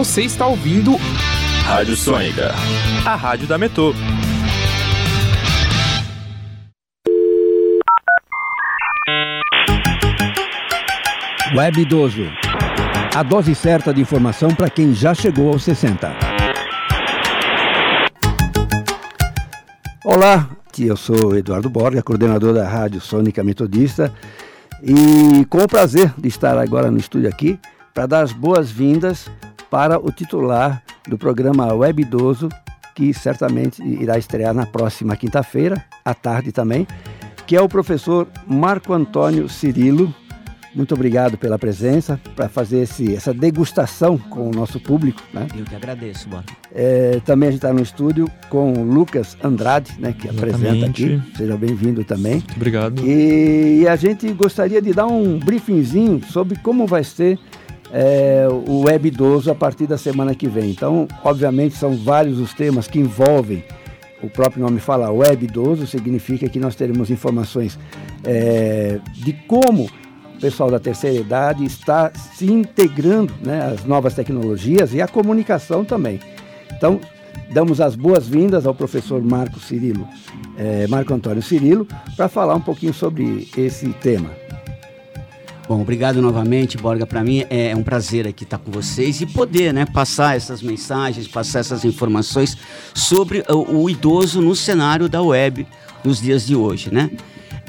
Você está ouvindo Rádio Sônica, a rádio da Metô. Web Idoso. A dose certa de informação para quem já chegou aos 60. Olá, eu sou Eduardo Borga, coordenador da Rádio Sônica Metodista, e com o prazer de estar agora no estúdio aqui para dar as boas-vindas para o titular do programa Web Idoso, que certamente irá estrear na próxima quinta-feira, à tarde também, que é o professor Marco Antônio Cirilo, muito obrigado pela presença, para fazer esse, essa degustação com o nosso público. Né? Eu que agradeço, Bora. É, também a gente está no estúdio com o Lucas Andrade, né, que Exatamente. apresenta aqui. Seja bem-vindo também. Muito obrigado. E, e a gente gostaria de dar um briefingzinho sobre como vai ser é, o Web Idoso a partir da semana que vem. Então, obviamente, são vários os temas que envolvem o próprio nome fala web idoso, significa que nós teremos informações é, de como o pessoal da terceira idade está se integrando né, às novas tecnologias e à comunicação também. Então, damos as boas-vindas ao professor Marco Cirilo, é, Marco Antônio Cirilo, para falar um pouquinho sobre esse tema. Bom, obrigado novamente, Borga. Para mim é um prazer aqui estar com vocês e poder né, passar essas mensagens, passar essas informações sobre o, o idoso no cenário da web nos dias de hoje, né?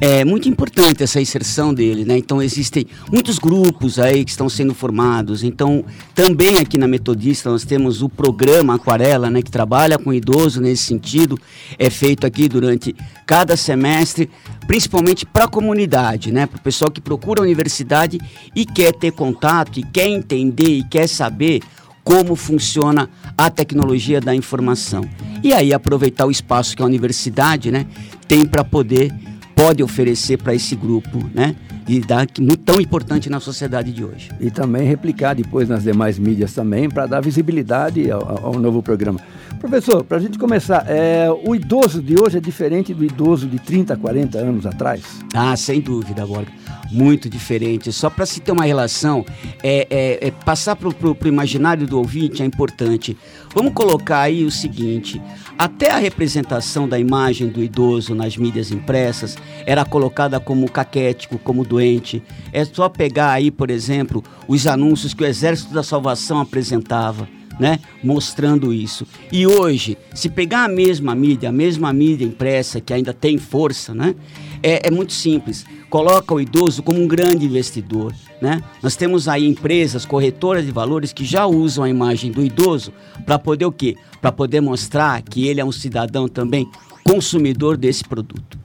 É muito importante essa inserção dele, né? Então existem muitos grupos aí que estão sendo formados. Então, também aqui na Metodista nós temos o programa Aquarela, né, que trabalha com idoso nesse sentido. É feito aqui durante cada semestre, principalmente para a comunidade, né? Para o pessoal que procura a universidade e quer ter contato, e quer entender e quer saber como funciona a tecnologia da informação. E aí aproveitar o espaço que a universidade, né, tem para poder pode oferecer para esse grupo, né? E dar muito tão importante na sociedade de hoje. E também replicar depois nas demais mídias também para dar visibilidade ao, ao, novo programa. Professor, para a gente começar, é, o idoso de hoje é diferente do idoso de 30, 40 anos atrás? Ah, sem dúvida, Borga. Muito diferente. Só para se ter uma relação, é, é, é passar para o imaginário do ouvinte é importante. Vamos colocar aí o seguinte: até a representação da imagem do idoso nas mídias impressas era colocada como caquético, como doente. É só pegar aí, por exemplo, os anúncios que o Exército da Salvação apresentava. Né? mostrando isso. E hoje, se pegar a mesma mídia, a mesma mídia impressa que ainda tem força, né? É, é muito simples. Coloca o idoso como um grande investidor. Né? Nós temos aí empresas, corretoras de valores que já usam a imagem do idoso para poder o quê? Para poder mostrar que ele é um cidadão também consumidor desse produto.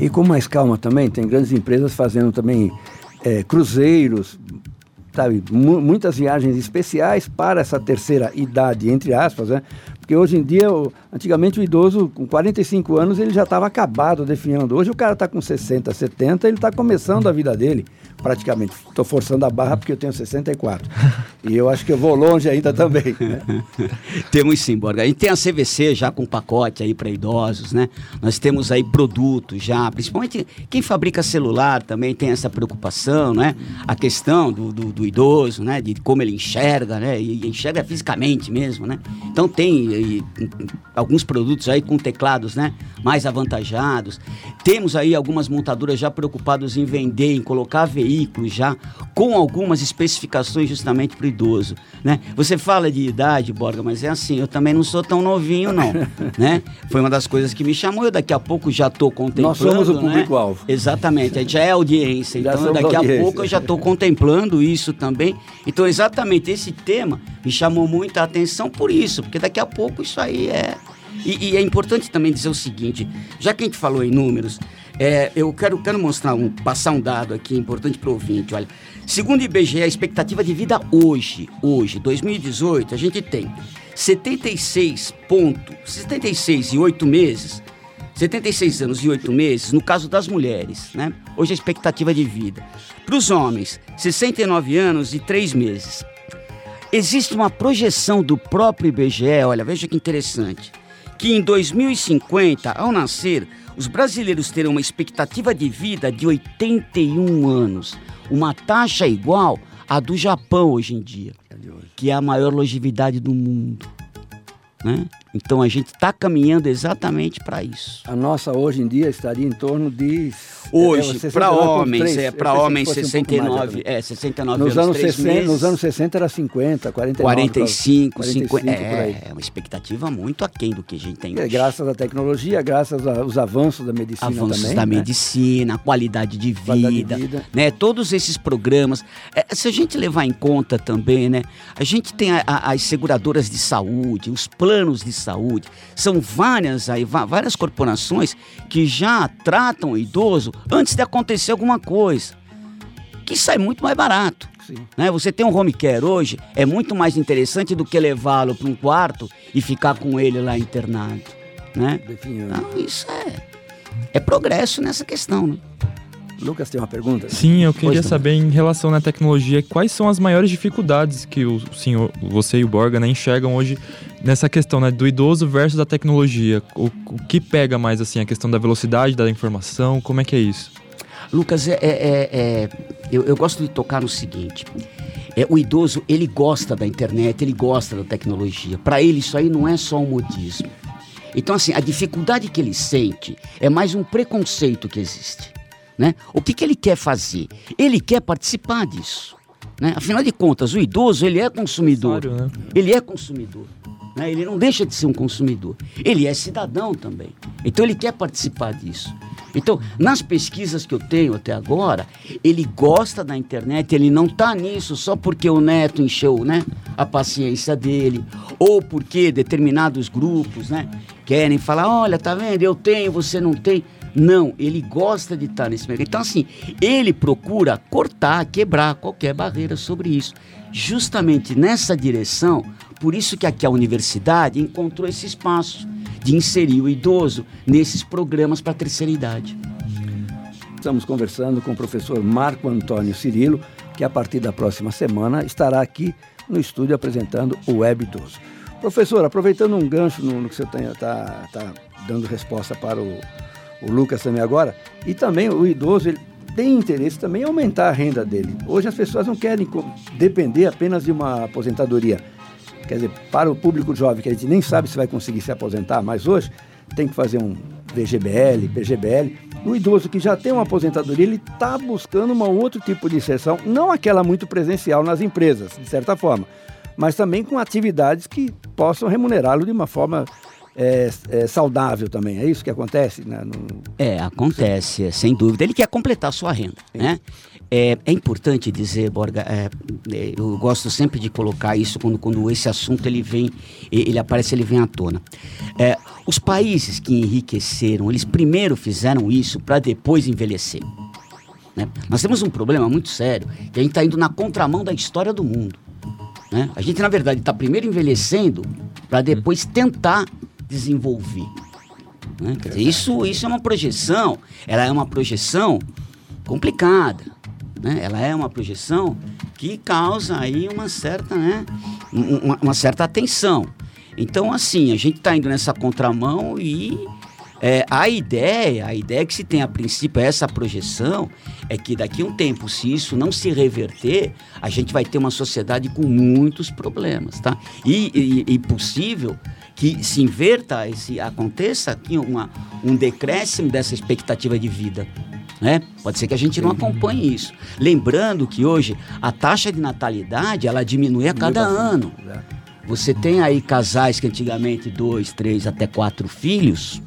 E com mais calma também, tem grandes empresas fazendo também é, cruzeiros, sabe, muitas viagens especiais para essa terceira idade, entre aspas, né? Porque hoje em dia, antigamente o idoso com 45 anos ele já estava acabado definhando. Hoje o cara está com 60, 70, ele está começando a vida dele, praticamente. Estou forçando a barra porque eu tenho 64. e eu acho que eu vou longe ainda também. Né? temos sim, Borga. Gente tem a CVC já com pacote aí para idosos, né? Nós temos aí produtos já, principalmente quem fabrica celular também tem essa preocupação, né? A questão do, do, do idoso, né? De como ele enxerga, né? E enxerga fisicamente mesmo, né? Então tem e, alguns produtos aí com teclados né, mais avantajados. Temos aí algumas montadoras já preocupadas em vender, em colocar veículos já com algumas especificações justamente para o idoso. Né? Você fala de idade, Borga, mas é assim, eu também não sou tão novinho, não. né? Foi uma das coisas que me chamou, eu daqui a pouco já estou contemplando. Nós somos o né? público-alvo. Exatamente, a gente já é audiência, Já então daqui audiência. a pouco eu já estou contemplando isso também. Então, exatamente esse tema me chamou muita atenção por isso, porque daqui a pouco isso aí é. E, e é importante também dizer o seguinte: já que a gente falou em números, é, eu quero, quero mostrar um, passar um dado aqui importante para o ouvinte. Olha, segundo o IBGE, a expectativa de vida hoje, hoje, 2018, a gente tem 76 ponto, 76 e 8 meses, 76 anos e 8 meses, no caso das mulheres, né? Hoje a expectativa de vida. Para os homens, 69 anos e 3 meses. Existe uma projeção do próprio IBGE, olha, veja que interessante, que em 2050, ao nascer, os brasileiros terão uma expectativa de vida de 81 anos, uma taxa igual a do Japão hoje em dia, que é a maior longevidade do mundo. Né? Então a gente está caminhando exatamente para isso. A nossa hoje em dia estaria em torno de. Hoje, é, para 69,3. homens, é para homens fosse um pouco mais, 69, é 69 Nos anos, três 60, meses. nos anos 60 era 50, 49. 45, 45 50. por aí. É, é uma expectativa muito aquém do que a gente tem É, hoje. graças à tecnologia, graças aos avanços da medicina Avanços também. da né? medicina, a qualidade de vida, Qualidade de vida. né? Todos esses programas. É, se a gente levar em conta também, né? A gente tem a- a- as seguradoras de saúde, os planos de saúde. São várias aí, várias corporações que já tratam o idoso antes de acontecer alguma coisa. Que sai muito mais barato. Né? Você tem um home care hoje, é muito mais interessante do que levá-lo para um quarto e ficar com ele lá internado. Né? Então, isso é, é progresso nessa questão. Né? Lucas tem uma pergunta? Sim, eu queria saber em relação à tecnologia, quais são as maiores dificuldades que o senhor, você e o Borga né, enxergam hoje nessa questão né, do idoso versus a tecnologia? O, o que pega mais assim a questão da velocidade da informação? Como é que é isso? Lucas, é, é- é- é- eu, eu gosto de tocar no seguinte. É, o idoso, ele gosta da internet, ele gosta da tecnologia. Para ele, isso aí não é só um modismo. Então, assim, a dificuldade que ele sente é mais um preconceito que existe. Né? O que, que ele quer fazer? Ele quer participar disso. Né? Afinal de contas, o idoso, ele é consumidor. Claro, né? Ele é consumidor. Né? Ele não deixa de ser um consumidor. Ele é cidadão também. Então ele quer participar disso. Então, nas pesquisas que eu tenho até agora, ele gosta da internet, ele não está nisso só porque o neto encheu né, a paciência dele, ou porque determinados grupos né, querem falar, olha, tá vendo, eu tenho, você não tem. Não, ele gosta de estar nesse mercado. Então, assim, ele procura cortar, quebrar qualquer barreira sobre isso. Justamente nessa direção, por isso que aqui a universidade encontrou esse espaço de inserir o idoso nesses programas para a terceira idade. Estamos conversando com o professor Marco Antônio Cirilo, que a partir da próxima semana estará aqui no estúdio apresentando o Web Idoso. Professor, aproveitando um gancho no, no que você está tá dando resposta para o, o Lucas também agora, e também o idoso ele tem interesse também em aumentar a renda dele. Hoje as pessoas não querem depender apenas de uma aposentadoria. Quer dizer, para o público jovem, que a gente nem sabe se vai conseguir se aposentar, mas hoje tem que fazer um VGBL, PGBL. O idoso que já tem uma aposentadoria, ele está buscando um outro tipo de inserção, não aquela muito presencial nas empresas, de certa forma, mas também com atividades que possam remunerá-lo de uma forma é, é, saudável também. É isso que acontece? Né? No- É, acontece, é, sem dúvida. Ele quer completar a sua renda, né? É, é importante dizer, Borga, é, é, eu gosto sempre de colocar isso quando, quando esse assunto ele vem, ele aparece, ele vem à tona. É, os países que enriqueceram, eles primeiro fizeram isso para depois envelhecer. né? Nós temos um problema muito sério, que a gente está indo na contramão da história do mundo. né? A gente, na verdade, está primeiro envelhecendo para depois tentar desenvolver. né? Dizer, isso, isso é uma projeção, ela é uma projeção complicada. Né? Ela é uma projeção que causa aí uma certa, né? um- uma, uma certa atenção. Então, assim, a gente está indo nessa contramão e é, a ideia, a ideia que se tem a princípio, essa projeção, é que daqui a um tempo, se isso não se reverter, a gente vai ter uma sociedade com muitos problemas, tá? E, e, e possível que se inverta, esse, aconteça aqui uma, um decréscimo dessa expectativa de vida. Né? Pode ser que a gente não acompanhe isso. Lembrando que hoje a taxa de natalidade ela diminui a cada ano. né? Você tem aí casais que antigamente dois, três, até quatro filhos,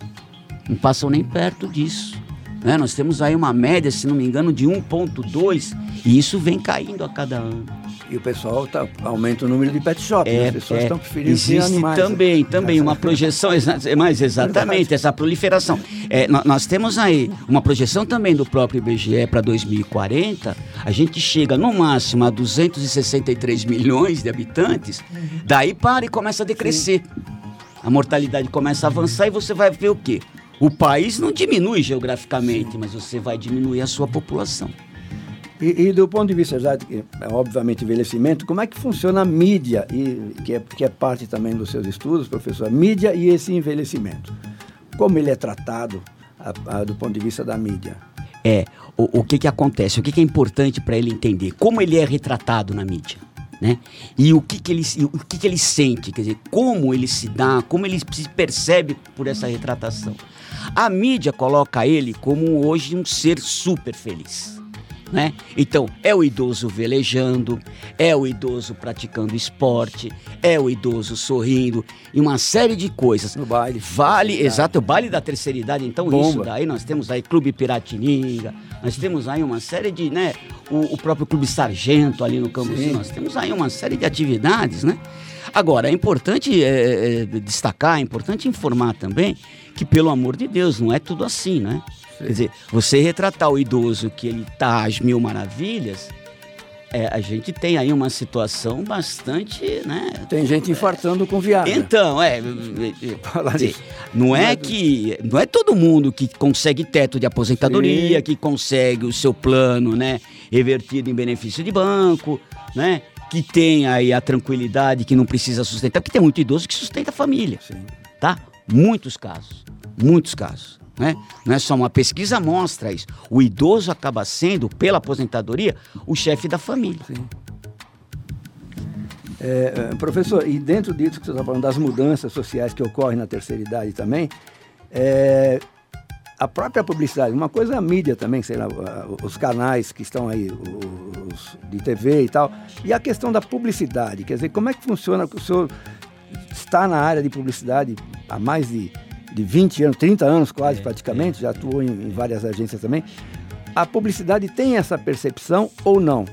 não passam nem perto disso. né? Nós temos aí uma média, se não me engano, de 1,2 e isso vem caindo a cada ano. E o pessoal tá, aumenta o número de pet shops. né? As pessoas estão preferindo É, existe animais. né? também, também uma projeção, exa- mas exatamente, essa proliferação. É, nó- nós temos aí uma projeção também do próprio IBGE para 2040, a gente chega no máximo a 263 milhões de habitantes, daí para e começa a decrescer. A mortalidade começa a avançar e você vai ver o quê? O país não diminui geograficamente, mas você vai diminuir a sua população. E, e do ponto de vista já, é, obviamente, envelhecimento, como é que funciona a mídia, e, que, é, que é parte também dos seus estudos, professor? Mídia e esse envelhecimento. Como ele é tratado a- a- do ponto de vista da mídia? é o, o que, que acontece, o que, que é importante para ele entender, como ele é retratado na mídia. Né? E o que, que ele o que, que ele sente, quer dizer, como ele se dá, como ele se percebe por essa retratação. A mídia coloca ele como hoje um ser super feliz né? Então, é o idoso velejando, é o idoso praticando esporte, é o idoso sorrindo e uma série de coisas. No baile. Vale, exato, o baile da terceira idade. Então, Bomba. isso daí, nós temos aí Clube Piratininga, nós temos aí uma série de, né? O, o próprio Clube Sargento ali no Cambuci, nós temos aí uma série de atividades, né? Agora, é importante é, é, destacar, é importante informar também que, pelo amor de Deus, não é tudo assim, né? Quer dizer, você retratar o idoso que ele tá às mil maravilhas, é, a gente tem aí uma situação bastante, né? Tem gente infartando com viagem. Então, é, é, é dizer, não é que não é todo mundo que consegue teto de aposentadoria, Sim. que consegue o seu plano, né, revertido em benefício de banco, né? Que tem aí a tranquilidade que não precisa sustentar, porque tem muito idoso que sustenta a família. Sim. Tá? Muitos casos, muitos casos. Né? Não é só uma pesquisa mostra isso. O idoso acaba sendo, pela aposentadoria, o chefe da família. Sim. É, é professor, e dentro disso que você está falando, das mudanças sociais que ocorrem na terceira idade também, é, a própria publicidade, uma coisa é a mídia também, sei lá, os canais que estão aí, os de TV e tal, e a questão da publicidade, quer dizer, como é que funciona, o senhor está na área de publicidade há mais de de 20 anos, 30 anos quase é, praticamente, é. já atuou em, em, várias agências também. A publicidade tem essa percepção ou não?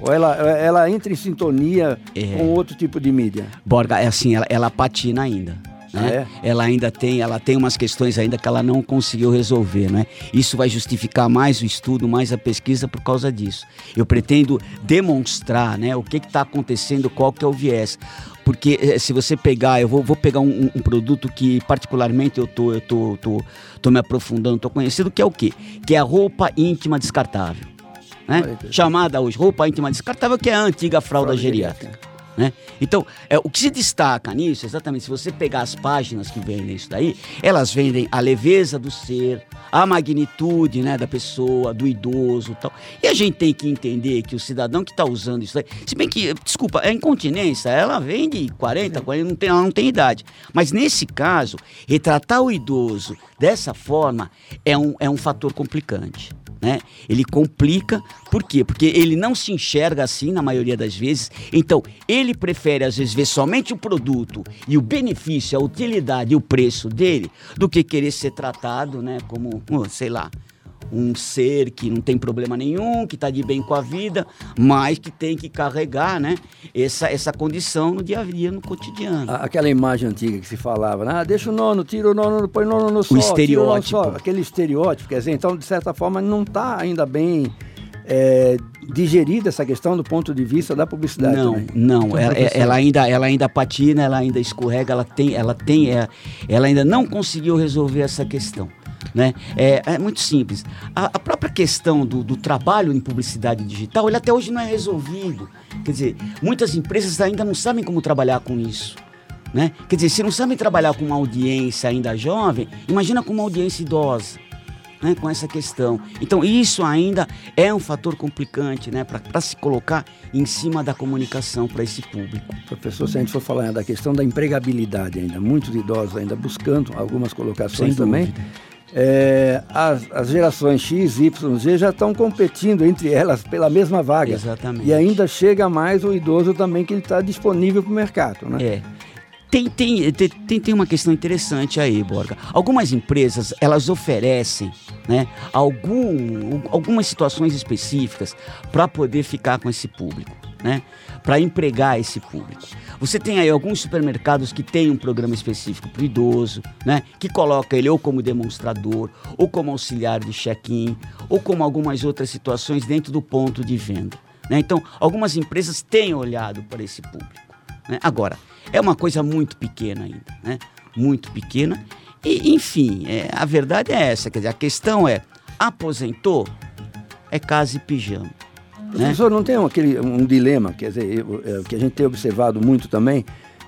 Ou ela, ela entra em sintonia é. com outro tipo de mídia? Borga, é assim, ela, ela patina ainda. Né? É. Ela ainda tem, ela tem umas questões ainda que ela não conseguiu resolver, né? Isso vai justificar mais o estudo, mais a pesquisa por causa disso. Eu pretendo demonstrar, né, o que está acontecendo, qual que é o viés. Porque eh, se você pegar, eu vou, vou pegar um, um, produto que particularmente eu tô, eu tô, tô, tô me aprofundando, tô conhecendo, que é o quê? Que é a roupa íntima descartável. Né? Chamada hoje roupa íntima descartável, que é a antiga fralda, fralda geriátrica. geriátrica. Né? Então, é, o que se destaca nisso, exatamente, se você pegar as páginas que vendem isso daí, elas vendem a leveza do ser, a magnitude né, da pessoa, do idoso tal. E a gente tem que entender que o cidadão que está usando isso daí, se bem que, desculpa, a incontinência, ela vem de 40, 40, não tem, ela não tem idade. Mas nesse caso, retratar o idoso dessa forma é um, é um fator complicante né? Ele complica, por quê? Porque ele não se enxerga assim na maioria das vezes. Então, ele prefere às vezes ver somente o produto e o benefício, a utilidade e o preço dele do que querer ser tratado, né, como, sei lá, um ser que não tem problema nenhum, que está de bem com a vida, mas que tem que carregar né, essa, essa condição no dia a dia, no cotidiano. Aquela imagem antiga que se falava, né? ah, deixa o nono, tira o nono, põe o nono no sol. O estereótipo. O aquele estereótipo, quer dizer, então, de certa forma, não está ainda bem é, digerida essa questão do ponto de vista da publicidade. Não, também. não, então, ela, ela, ainda, ela ainda patina, ela ainda escorrega, ela tem, ela tem, é, ela ainda não conseguiu resolver essa questão. Né? É, é muito simples. A, a própria questão do, do, trabalho em publicidade digital, ele até hoje não é resolvido. Quer dizer, muitas empresas ainda não sabem como trabalhar com isso. Né? Quer dizer, se não sabem trabalhar com uma audiência ainda jovem, imagina com uma audiência idosa. Né, com essa questão. Então, isso ainda é um fator complicante né, para se colocar em cima da comunicação para esse público. Professor, se a gente for falar da questão da empregabilidade ainda, muitos idosos ainda buscando algumas colocações também. É, as, as, gerações X, Y, Z já estão competindo entre elas pela mesma vaga. Exatamente. E ainda chega mais o idoso também que ele está disponível para o mercado, né? É. Tem, tem, tem, tem uma questão interessante aí, Borga. Algumas empresas, elas oferecem né, algum, algumas situações específicas para poder ficar com esse público, né? Para empregar esse público. Você tem aí alguns supermercados que têm um programa específico para o idoso, né? Que coloca ele ou como demonstrador, ou como auxiliar de check-in, ou como algumas outras situações dentro do ponto de venda. Né? Então, algumas empresas têm olhado para esse público. Né? Agora, é uma coisa muito pequena ainda, né? Muito pequena. E, enfim, é, a verdade é essa. Quer dizer, a questão é, aposentou, é casa e pijama. Né? Professor, não tem aquele, um dilema, quer dizer, é, que a gente tem observado muito também,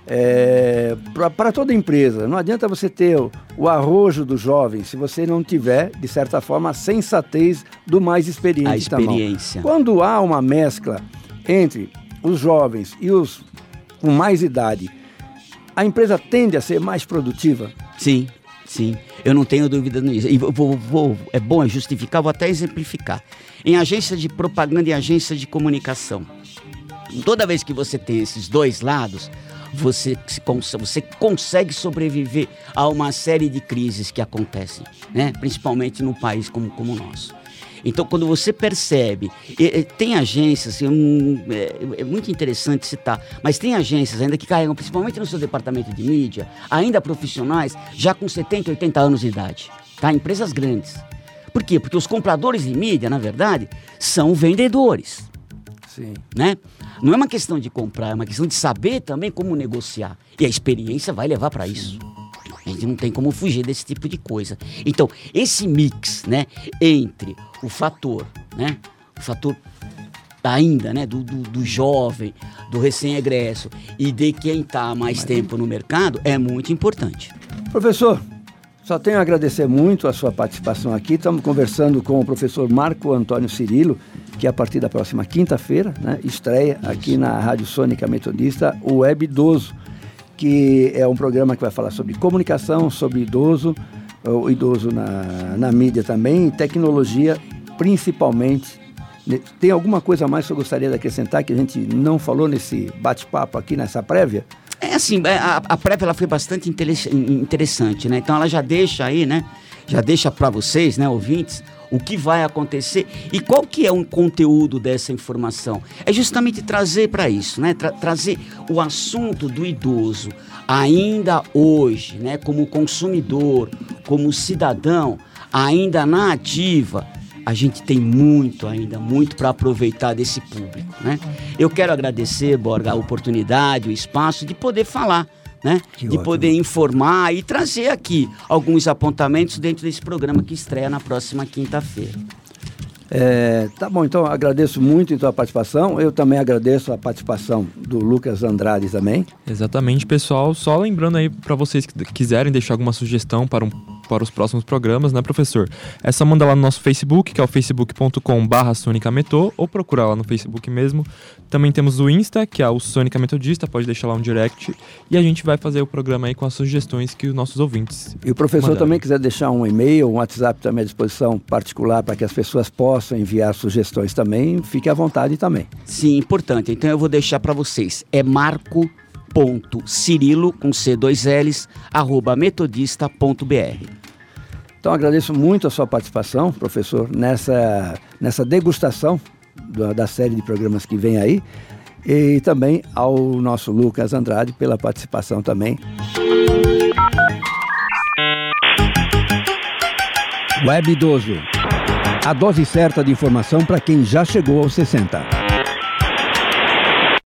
é, para toda empresa. Não adianta você ter o, o, arrojo do jovem se você não tiver, de certa forma, a sensatez do mais experiente. A experiência. Quando há uma mescla entre os jovens e os com mais idade, a empresa tende a ser mais produtiva? Sim, sim. Eu não tenho dúvida nisso. E vou, vou, é bom justificar, vou até exemplificar. Em agência de propaganda e agência de comunicação, toda vez que você tem esses dois lados, você, você consegue sobreviver a uma série de crises que acontecem, né? principalmente num país como, como o nosso. Então, quando você percebe, tem agências, um, é, é, muito interessante citar, mas tem agências ainda que carregam, principalmente no seu departamento de mídia, ainda profissionais, já com 70, 80 anos de idade, tá? Empresas grandes. Por quê? Porque os compradores de mídia, na verdade, são vendedores. Sim. Né? Não é uma questão de comprar, é uma questão de saber também como negociar. E a experiência vai levar para isso. Gente não tem como fugir desse tipo de coisa. Então, esse mix, né, entre o fator, né, o fator ainda, né, do, do, do jovem, do recém-egresso e de quem está mais tempo no mercado é muito importante. Professor, só tenho a agradecer muito a sua participação aqui. Estamos conversando com o professor Marco Antônio Cirilo, que a partir da próxima quinta-feira né, estreia aqui na Rádio Sônica Metodista o Web Idoso, que é um programa que vai falar sobre comunicação, sobre idoso, o idoso na, na mídia também, tecnologia, principalmente. Tem alguma coisa mais que eu gostaria de acrescentar que a gente não falou nesse bate-papo aqui, nessa prévia? É assim, é, a, a prévia ela foi bastante interessante, né? Então ela já deixa aí, né? Já deixa para vocês, né, ouvintes, o que vai acontecer e qual que é o conteúdo dessa informação. É justamente trazer para isso, né? Tra trazer o assunto do idoso ainda hoje, né? Como consumidor, como cidadão, ainda na ativa a gente tem muito ainda, muito para aproveitar desse público, né? Eu quero agradecer, Borga, a oportunidade, o espaço de poder falar, né? Que de ótimo. poder informar e trazer aqui alguns apontamentos dentro desse programa que estreia na próxima quinta-feira. É, tá bom, então agradeço muito então, a participação. Eu também agradeço a participação do Lucas Andrade também. Exatamente, pessoal. Só lembrando aí para vocês que quiserem deixar alguma sugestão para um para os próximos programas, né, professor? É só mandar lá no nosso Facebook, que é o facebook.com/barra ou procurar lá no Facebook mesmo. Também temos o Insta, que é o Sônica Metodista, pode deixar lá um direct. E a gente vai fazer o programa aí com as sugestões que os nossos ouvintes. E o professor mandarem. também quiser deixar um e-mail, um WhatsApp também à disposição particular para que as pessoas possam enviar sugestões também, fique à vontade também. Sim, importante. Então eu vou deixar para vocês. É Marco ponto Cirilo com C dois L's arroba metodista.br. Então agradeço muito a sua participação, professor, nessa, nessa degustação da, da série de programas que vem aí. E também ao nosso Lucas Andrade pela participação também. Web Idoso. A dose certa de informação para quem já chegou aos 60.